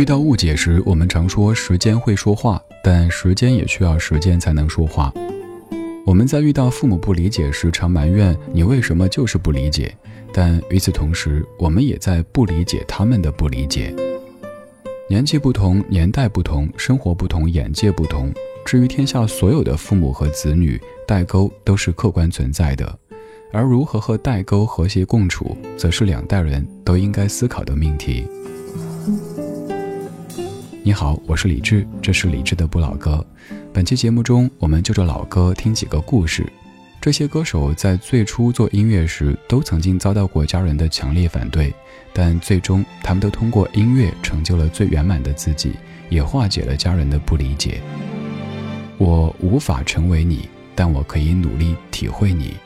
遇到误解时，我们常说时间会说话，但时间也需要时间才能说话。我们在遇到父母不理解时，常埋怨你为什么就是不理解，但与此同时，我们也在不理解他们的不理解。年纪不同，年代不同，生活不同，眼界不同。至于天下所有的父母和子女，代沟都是客观存在的，而如何和代沟和谐共处，则是两代人都应该思考的命题。你好，我是李志，这是李志的不老歌。本期节目中，我们就着老歌听几个故事。这些歌手在最初做音乐时，都曾经遭到过家人的强烈反对，但最终他们都通过音乐成就了最圆满的自己，也化解了家人的不理解。我无法成为你，但我可以努力体会你。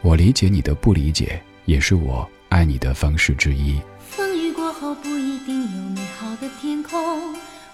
我理解你的不理解，也是我爱你的方式之一。风雨过后不一定有美好的天空，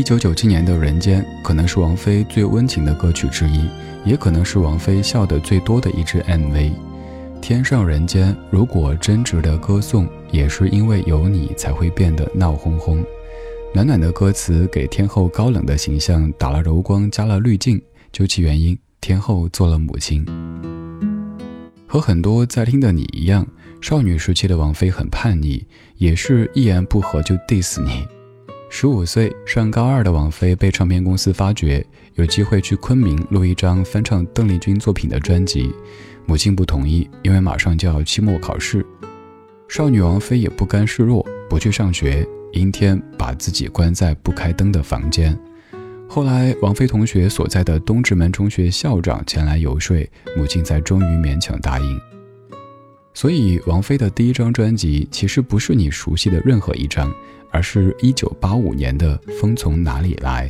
一九九七年的《人间》可能是王菲最温情的歌曲之一，也可能是王菲笑得最多的一支 MV。天上人间，如果真值得歌颂，也是因为有你才会变得闹哄哄。暖暖的歌词给天后高冷的形象打了柔光，加了滤镜。究其原因，天后做了母亲。和很多在听的你一样，少女时期的王菲很叛逆，也是一言不合就 diss 你。十五岁上高二的王菲被唱片公司发掘，有机会去昆明录一张翻唱邓丽君作品的专辑，母亲不同意，因为马上就要期末考试。少女王菲也不甘示弱，不去上学，阴天把自己关在不开灯的房间。后来，王菲同学所在的东直门中学校长前来游说，母亲才终于勉强答应。所以，王菲的第一张专辑其实不是你熟悉的任何一张。而是一九八五年的《风从哪里来》。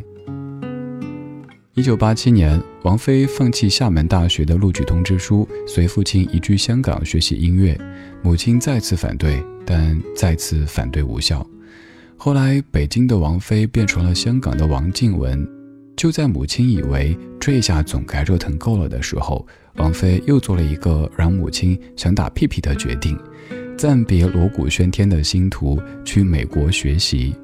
一九八七年，王菲放弃厦门大学的录取通知书，随父亲移居香港学习音乐。母亲再次反对，但再次反对无效。后来，北京的王菲变成了香港的王静雯。就在母亲以为这下总该折腾够了的时候，王菲又做了一个让母亲想打屁屁的决定。暂别锣鼓喧天的星途，去美国学习。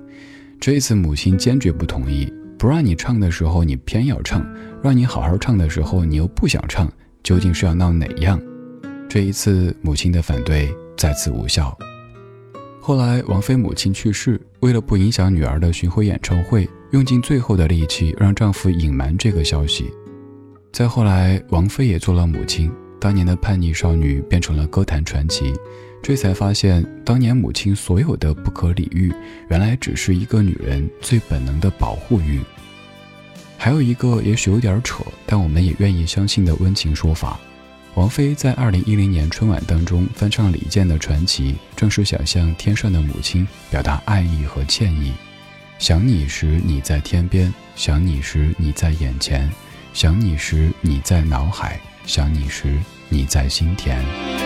这一次，母亲坚决不同意，不让你唱的时候你偏要唱，让你好好唱的时候你又不想唱，究竟是要闹哪样？这一次，母亲的反对再次无效。后来，王菲母亲去世，为了不影响女儿的巡回演唱会，用尽最后的力气让丈夫隐瞒这个消息。再后来，王菲也做了母亲，当年的叛逆少女变成了歌坛传奇。这才发现，当年母亲所有的不可理喻，原来只是一个女人最本能的保护欲。还有一个也许有点扯，但我们也愿意相信的温情说法：王菲在二零一零年春晚当中翻唱李健的《传奇》，正是想向天上的母亲表达爱意和歉意。想你时你在天边，想你时你在眼前，想你时你在脑海，想你时你在心田。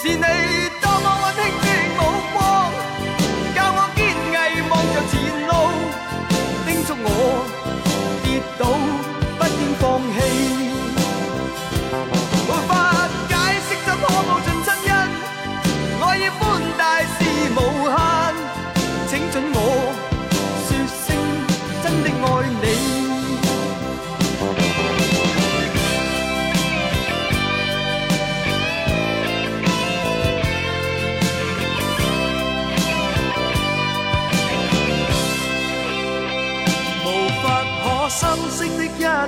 是你多么温馨的目光，教我坚毅望着前路，叮嘱我跌倒不应放弃。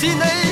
是你。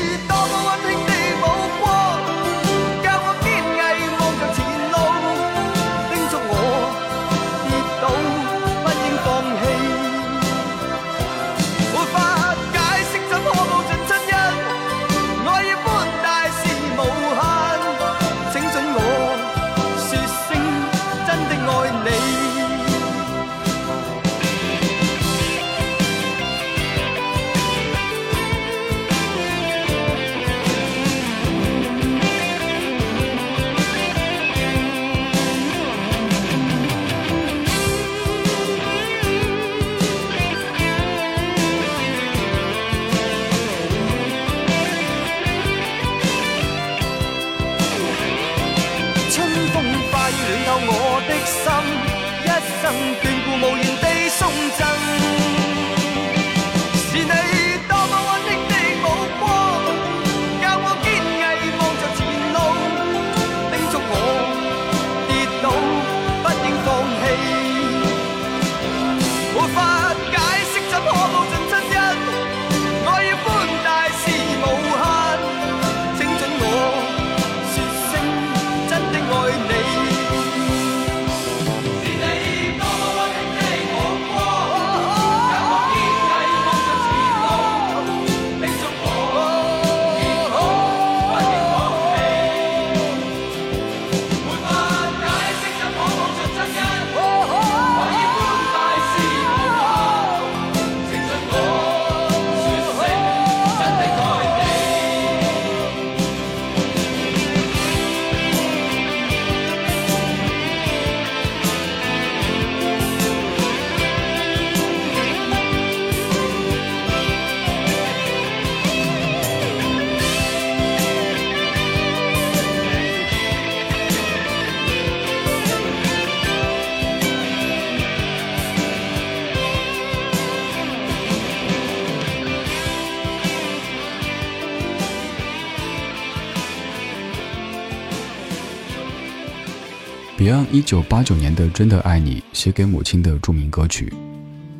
一九八九年的《真的爱你》写给母亲的著名歌曲。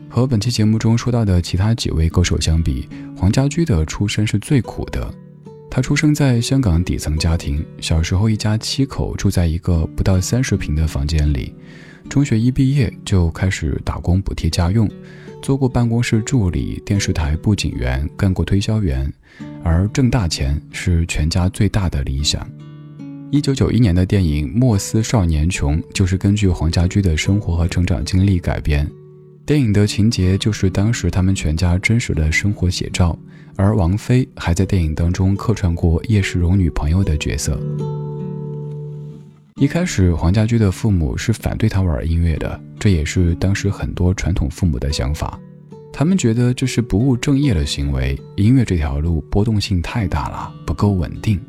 和本期节目中说到的其他几位歌手相比，黄家驹的出身是最苦的。他出生在香港底层家庭，小时候一家七口住在一个不到三十平的房间里。中学一毕业就开始打工补贴家用，做过办公室助理、电视台布景员，干过推销员，而挣大钱是全家最大的理想。一九九一年的电影《莫斯少年穷》就是根据黄家驹的生活和成长经历改编。电影的情节就是当时他们全家真实的生活写照，而王菲还在电影当中客串过叶世荣女朋友的角色。一开始，黄家驹的父母是反对他玩音乐的，这也是当时很多传统父母的想法。他们觉得这是不务正业的行为，音乐这条路波动性太大了，不够稳定。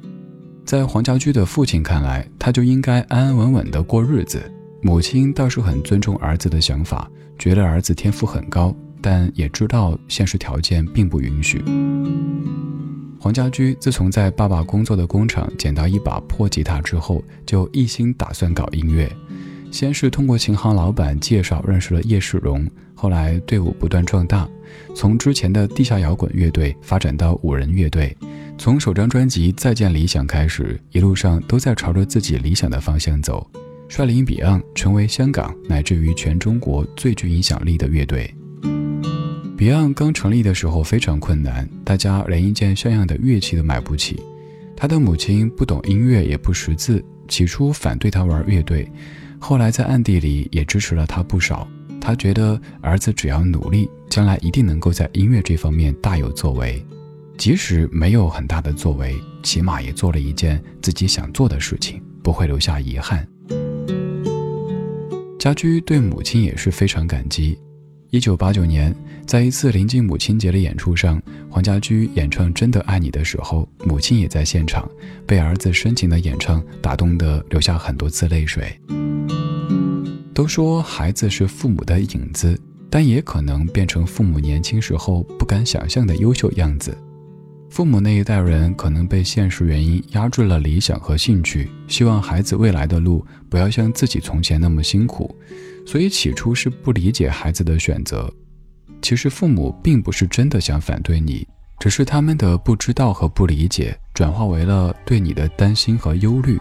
在黄家驹的父亲看来，他就应该安安稳稳地过日子。母亲倒是很尊重儿子的想法。觉得儿子天赋很高，但也知道现实条件并不允许。黄家驹自从在爸爸工作的工厂捡到一把破吉他之后，就一心打算搞音乐。先是通过琴行老板介绍认识了叶世荣，后来队伍不断壮大，从之前的地下摇滚乐队发展到五人乐队。从首张专辑《再见理想》开始，一路上都在朝着自己理想的方向走。率领 Beyond 成为香港乃至于全中国最具影响力的乐队。Beyond 刚成立的时候非常困难，大家连一件像样的乐器都买不起。他的母亲不懂音乐，也不识字，起初反对他玩乐队，后来在暗地里也支持了他不少。他觉得儿子只要努力，将来一定能够在音乐这方面大有作为。即使没有很大的作为，起码也做了一件自己想做的事情，不会留下遗憾。家驹对母亲也是非常感激。一九八九年，在一次临近母亲节的演出上，黄家驹演唱《真的爱你》的时候，母亲也在现场，被儿子深情的演唱打动的流下很多次泪水。都说孩子是父母的影子，但也可能变成父母年轻时候不敢想象的优秀样子。父母那一代人可能被现实原因压制了理想和兴趣，希望孩子未来的路不要像自己从前那么辛苦，所以起初是不理解孩子的选择。其实父母并不是真的想反对你，只是他们的不知道和不理解转化为了对你的担心和忧虑。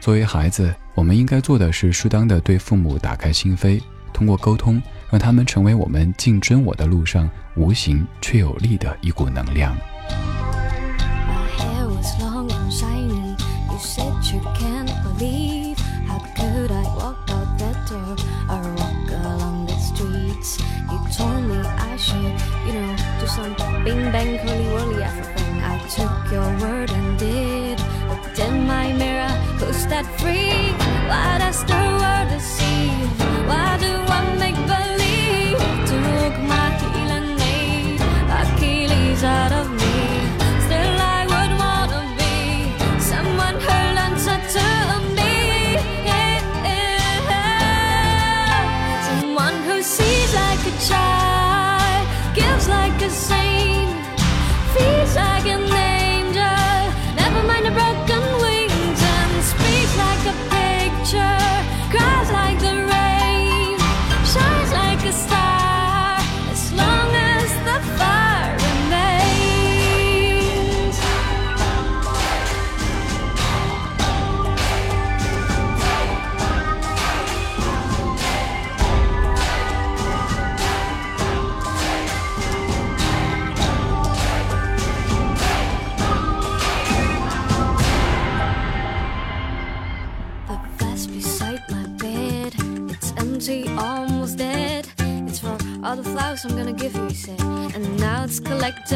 作为孩子，我们应该做的是适当的对父母打开心扉，通过沟通，让他们成为我们竞争我的路上无形却有力的一股能量。My hair was long and shiny. You said you can't believe. How could I walk out that door or walk along the streets? You told me I should, you know, do some bing bang curly whirly everything. I took your word and did. Looked in my mirror, who's that freak? What a story.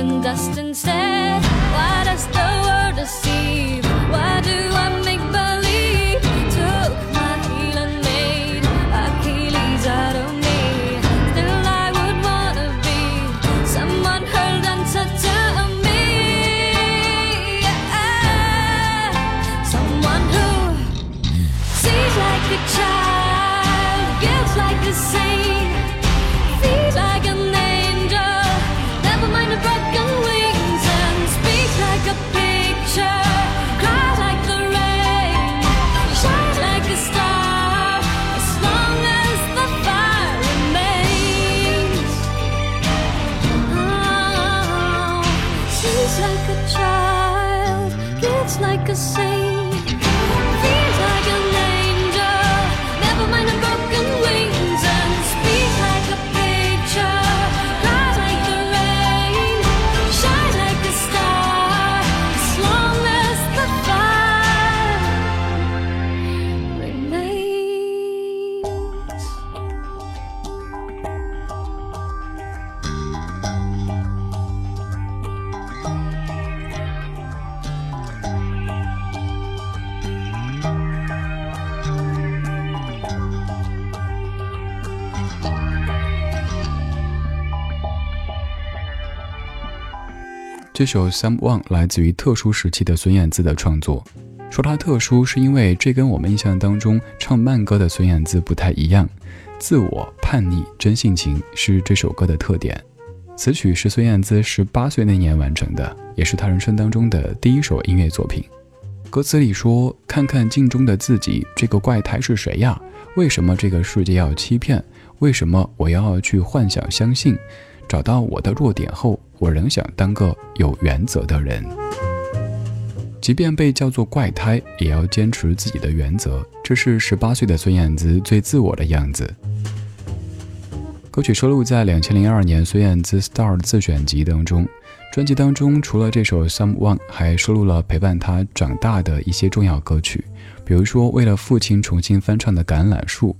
and dust and sand. 这首《Someone》来自于特殊时期的孙燕姿的创作。说它特殊，是因为这跟我们印象当中唱慢歌的孙燕姿不太一样。自我、叛逆、真性情是这首歌的特点。此曲是孙燕姿十八岁那年完成的，也是她人生当中的第一首音乐作品。歌词里说：“看看镜中的自己，这个怪胎是谁呀？为什么这个世界要欺骗？为什么我要去幻想相信？找到我的弱点后，我仍想当个有原则的人。即便被叫做怪胎，也要坚持自己的原则。这是十八岁的孙燕姿最自我的样子。”歌曲收录在两千零二年孙燕姿《Star》自选集当中。专辑当中除了这首《Someone》，还收录了陪伴她长大的一些重要歌曲，比如说为了父亲重新翻唱的《橄榄树》。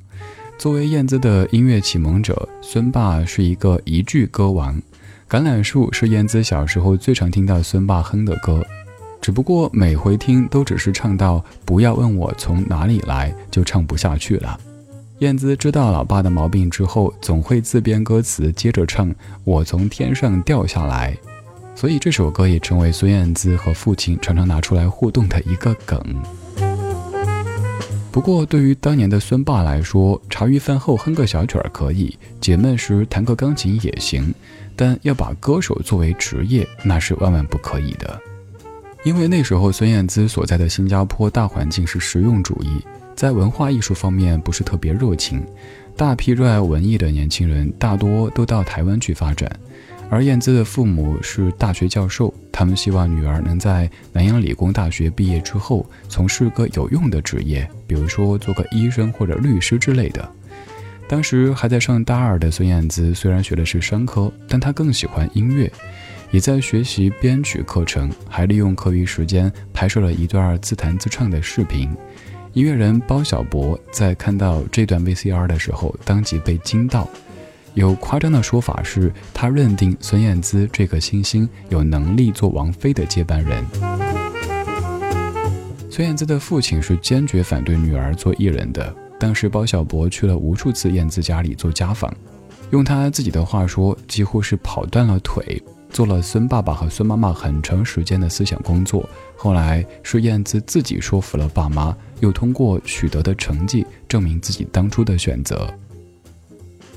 作为燕姿的音乐启蒙者，孙爸是一个一句歌王，《橄榄树》是燕姿小时候最常听到孙爸哼的歌，只不过每回听都只是唱到“不要问我从哪里来”，就唱不下去了。燕姿知道老爸的毛病之后，总会自编歌词，接着唱“我从天上掉下来”，所以这首歌也成为孙燕姿和父亲常常拿出来互动的一个梗。不过，对于当年的孙爸来说，茶余饭后哼个小曲儿可以，解闷时弹个钢琴也行，但要把歌手作为职业，那是万万不可以的。因为那时候孙燕姿所在的新加坡大环境是实用主义。在文化艺术方面不是特别热情，大批热爱文艺的年轻人大多都到台湾去发展，而燕姿的父母是大学教授，他们希望女儿能在南洋理工大学毕业之后从事个有用的职业，比如说做个医生或者律师之类的。当时还在上大二的孙燕姿虽然学的是商科，但她更喜欢音乐，也在学习编曲课程，还利用课余时间拍摄了一段自弹自唱的视频。音乐人包小柏在看到这段 VCR 的时候，当即被惊到。有夸张的说法是，他认定孙燕姿这个新星有能力做王菲的接班人。孙燕姿的父亲是坚决反对女儿做艺人的。当时包小柏去了无数次燕姿家里做家访，用他自己的话说，几乎是跑断了腿。做了孙爸爸和孙妈妈很长时间的思想工作，后来是燕姿自己说服了爸妈，又通过取得的成绩证明自己当初的选择。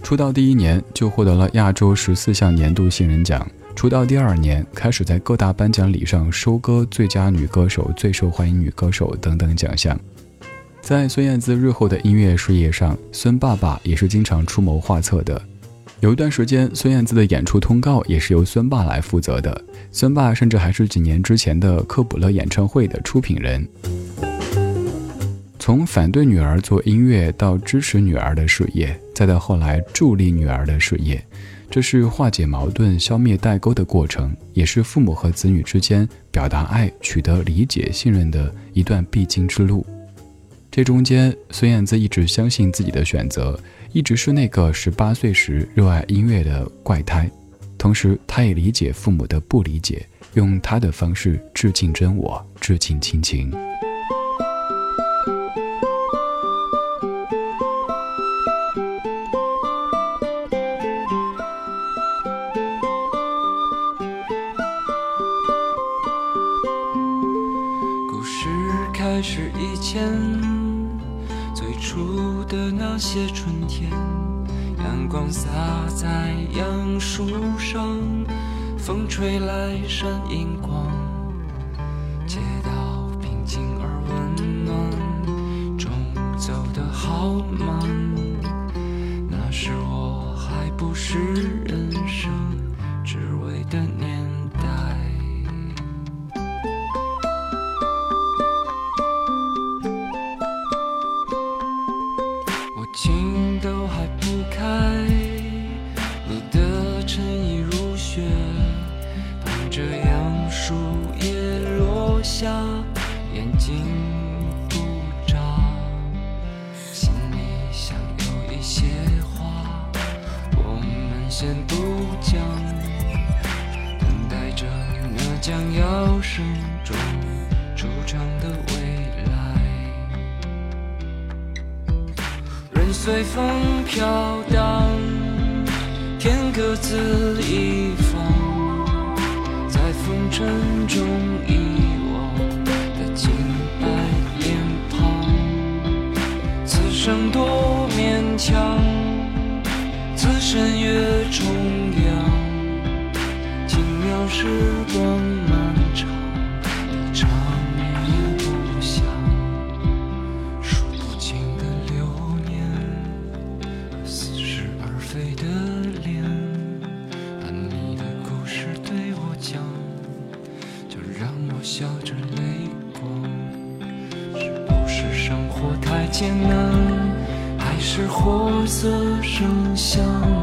出道第一年就获得了亚洲十四项年度新人奖，出道第二年开始在各大颁奖礼上收割最佳女歌手、最受欢迎女歌手等等奖项。在孙燕姿日后的音乐事业上，孙爸爸也是经常出谋划策的。有一段时间，孙燕姿的演出通告也是由孙爸来负责的。孙爸甚至还是几年之前的科普勒演唱会的出品人。从反对女儿做音乐到支持女儿的事业，再到后来助力女儿的事业，这是化解矛盾、消灭代沟的过程，也是父母和子女之间表达爱、取得理解、信任的一段必经之路。这中间，孙燕姿一直相信自己的选择。一直是那个十八岁时热爱音乐的怪胎，同时她也理解父母的不理解，用她的方式致敬真我，致敬亲情。还是以前最。初的那些春天，阳光洒在杨树上，风吹来闪银光，街道平静而温暖，钟走得好慢，那时我还不是人随风飘荡，天各自一方，在风。尘中遗忘的清白脸庞。此生多勉强，此生越重阳。轻描时光的声响。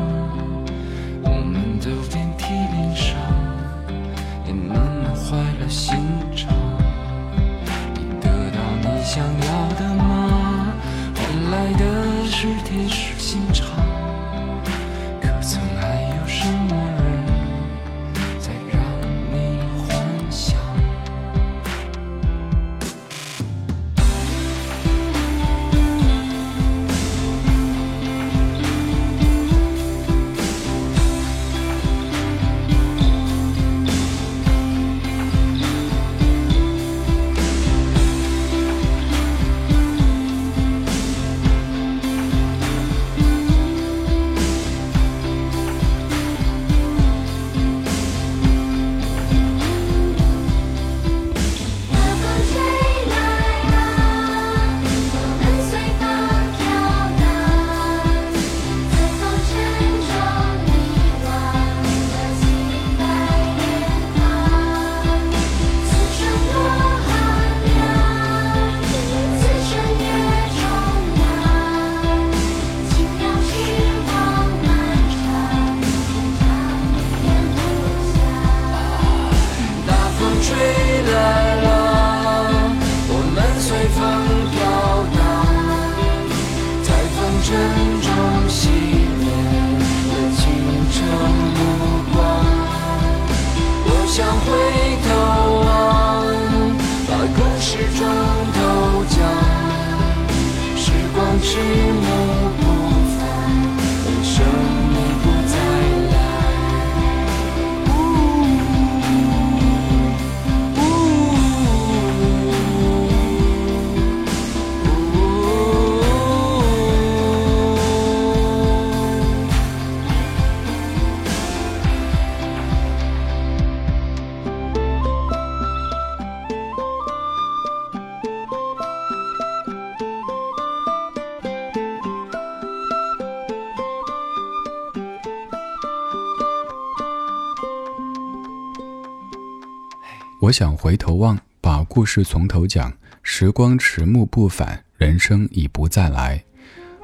想回头望，把故事从头讲。时光迟暮不返，人生已不再来。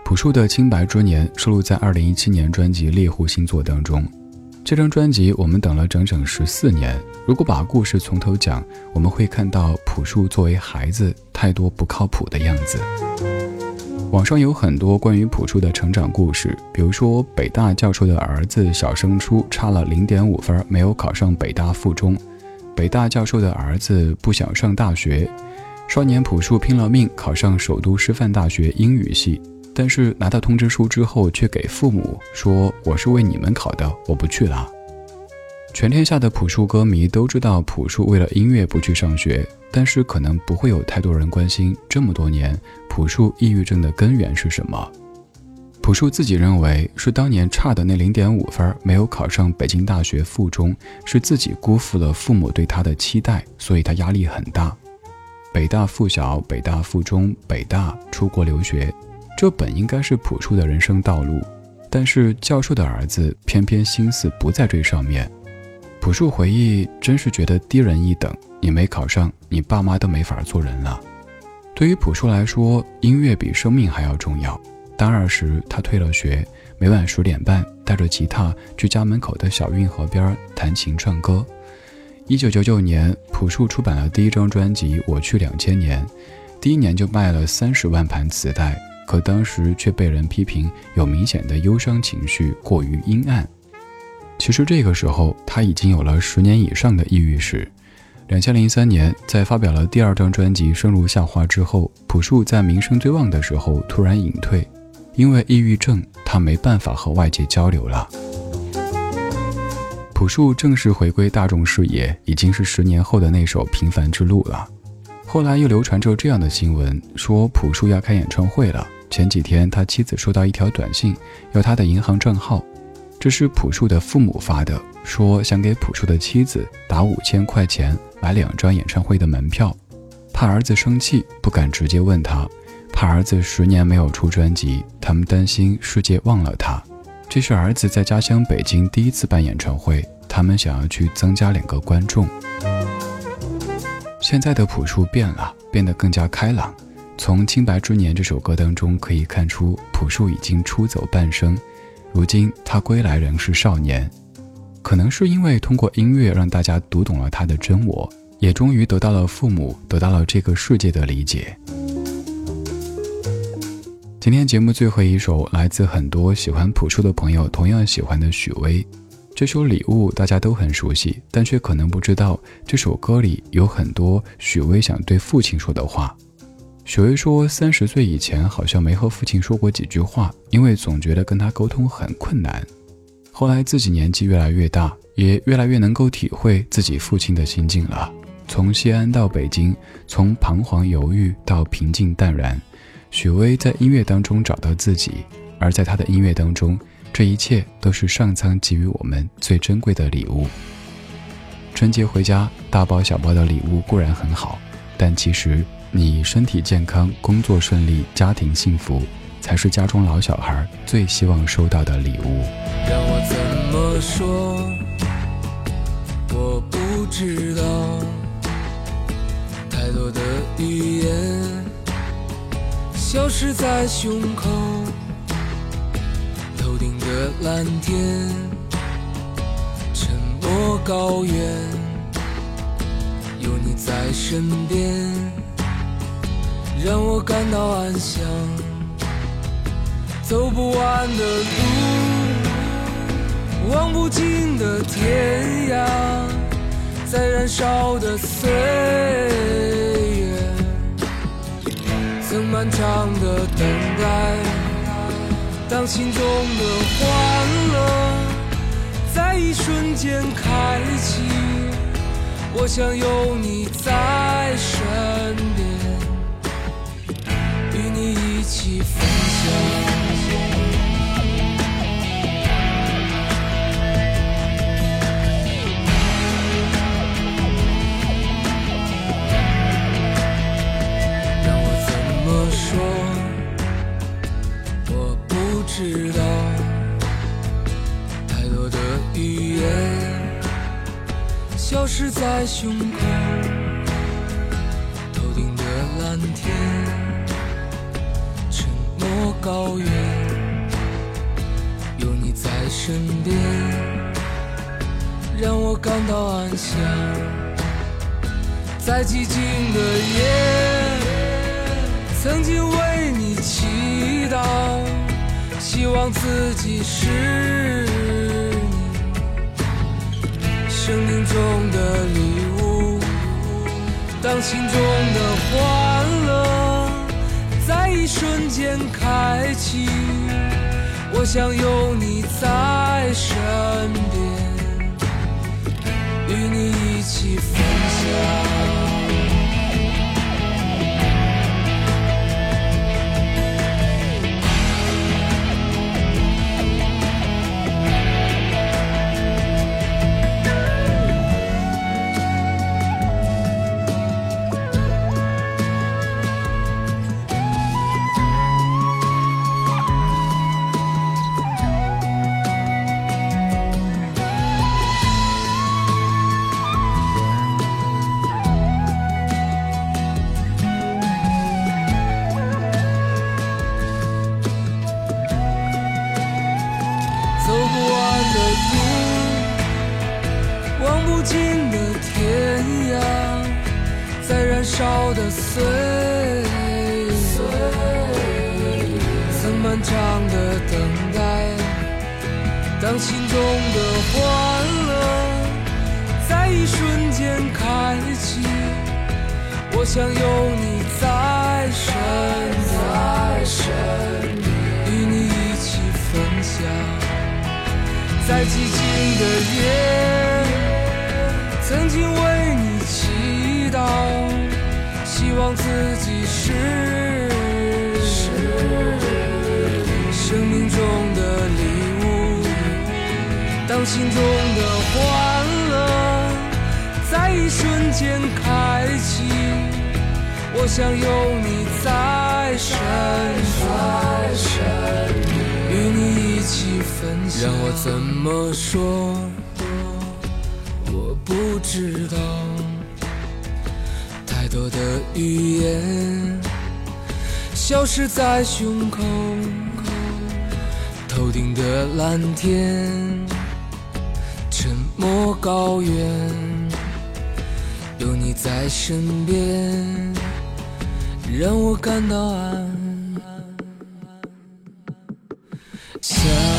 朴树的《清白之年》收录在2017年专辑《猎户星座》当中。这张专辑我们等了整整十四年。如果把故事从头讲，我们会看到朴树作为孩子太多不靠谱的样子。网上有很多关于朴树的成长故事，比如说北大教授的儿子小升初差了零点五分，没有考上北大附中；北大教授的儿子不想上大学，少年朴树拼了命考上首都师范大学英语系，但是拿到通知书之后，却给父母说：“我是为你们考的，我不去了。”全天下的朴树歌迷都知道朴树为了音乐不去上学，但是可能不会有太多人关心这么多年朴树抑郁症的根源是什么。朴树自己认为是当年差的那零点五分没有考上北京大学附中，是自己辜负了父母对他的期待，所以他压力很大。北大附小、北大附中、北大出国留学，这本应该是朴树的人生道路，但是教授的儿子偏偏心思不在这上面。朴树回忆，真是觉得低人一等。你没考上，你爸妈都没法做人了。对于朴树来说，音乐比生命还要重要。大二时，他退了学，每晚十点半带着吉他去家门口的小运河边弹琴唱歌。一九九九年，朴树出版了第一张专辑《我去两千年》，第一年就卖了三十万盘磁带，可当时却被人批评有明显的忧伤情绪，过于阴暗。其实这个时候，他已经有了十年以上的抑郁史。两千零三年，在发表了第二张专辑《生如夏花》之后，朴树在名声最旺的时候突然隐退，因为抑郁症，他没办法和外界交流了。朴树正式回归大众视野，已经是十年后的那首《平凡之路》了。后来又流传着这样的新闻，说朴树要开演唱会了。前几天他妻子收到一条短信，要他的银行账号，这是朴树的父母发的，说想给朴树的妻子打五千块钱买两张演唱会的门票，怕儿子生气，不敢直接问他，怕儿子十年没有出专辑，他们担心世界忘了他。这是儿子在家乡北京第一次办演唱会，他们想要去增加两个观众。现在的朴树变了，变得更加开朗。从《清白之年》这首歌当中可以看出，朴树已经出走半生，如今他归来仍是少年。可能是因为通过音乐让大家读懂了他的真我，也终于得到了父母，得到了这个世界的理解。今天节目最后一首，来自很多喜欢朴树的朋友同样喜欢的许巍。这首《礼物》大家都很熟悉，但却可能不知道这首歌里有很多许巍想对父亲说的话。许巍说，三十岁以前好像没和父亲说过几句话，因为总觉得跟他沟通很困难。后来自己年纪越来越大，也越来越能够体会自己父亲的心境了。从西安到北京，从彷徨犹豫到平静淡然。许巍在音乐当中找到自己，而在他的音乐当中，这一切都是上苍给予我们最珍贵的礼物。春节回家，大包小包的礼物固然很好，但其实你身体健康、工作顺利、家庭幸福，才是家中老小孩最希望收到的礼物。让我怎么说？我不知道，太多的语言。消失在胸口，头顶的蓝天，沉默高原，有你在身边，让我感到安详。走不完的路，望不尽的天涯，在燃烧的岁月。漫长的等待，当心中的欢乐在一瞬间开启，我想有你在身边，与你一起分享。知道太多的语言消失在胸口，头顶的蓝天，沉默高原，有你在身边，让我感到安详。在寂静的夜，曾经为你祈。希望自己是你生命中的礼物，当心中的欢乐在一瞬间开启，我想有你在身边，与你一起分享。尽的天涯，在燃烧的岁月，曾漫长的等待，当心中的欢乐在一瞬间开启，我想有你在身边，与你一起分享，在寂静的夜。曾经为你祈祷，希望自己是生命中的礼物，当心中的欢乐在一瞬间开启，我想有你在身边，与你一起分享。让我怎么说？我不知道，太多的语言消失在胸口，头顶的蓝天，沉默高原，有你在身边，让我感到安。想。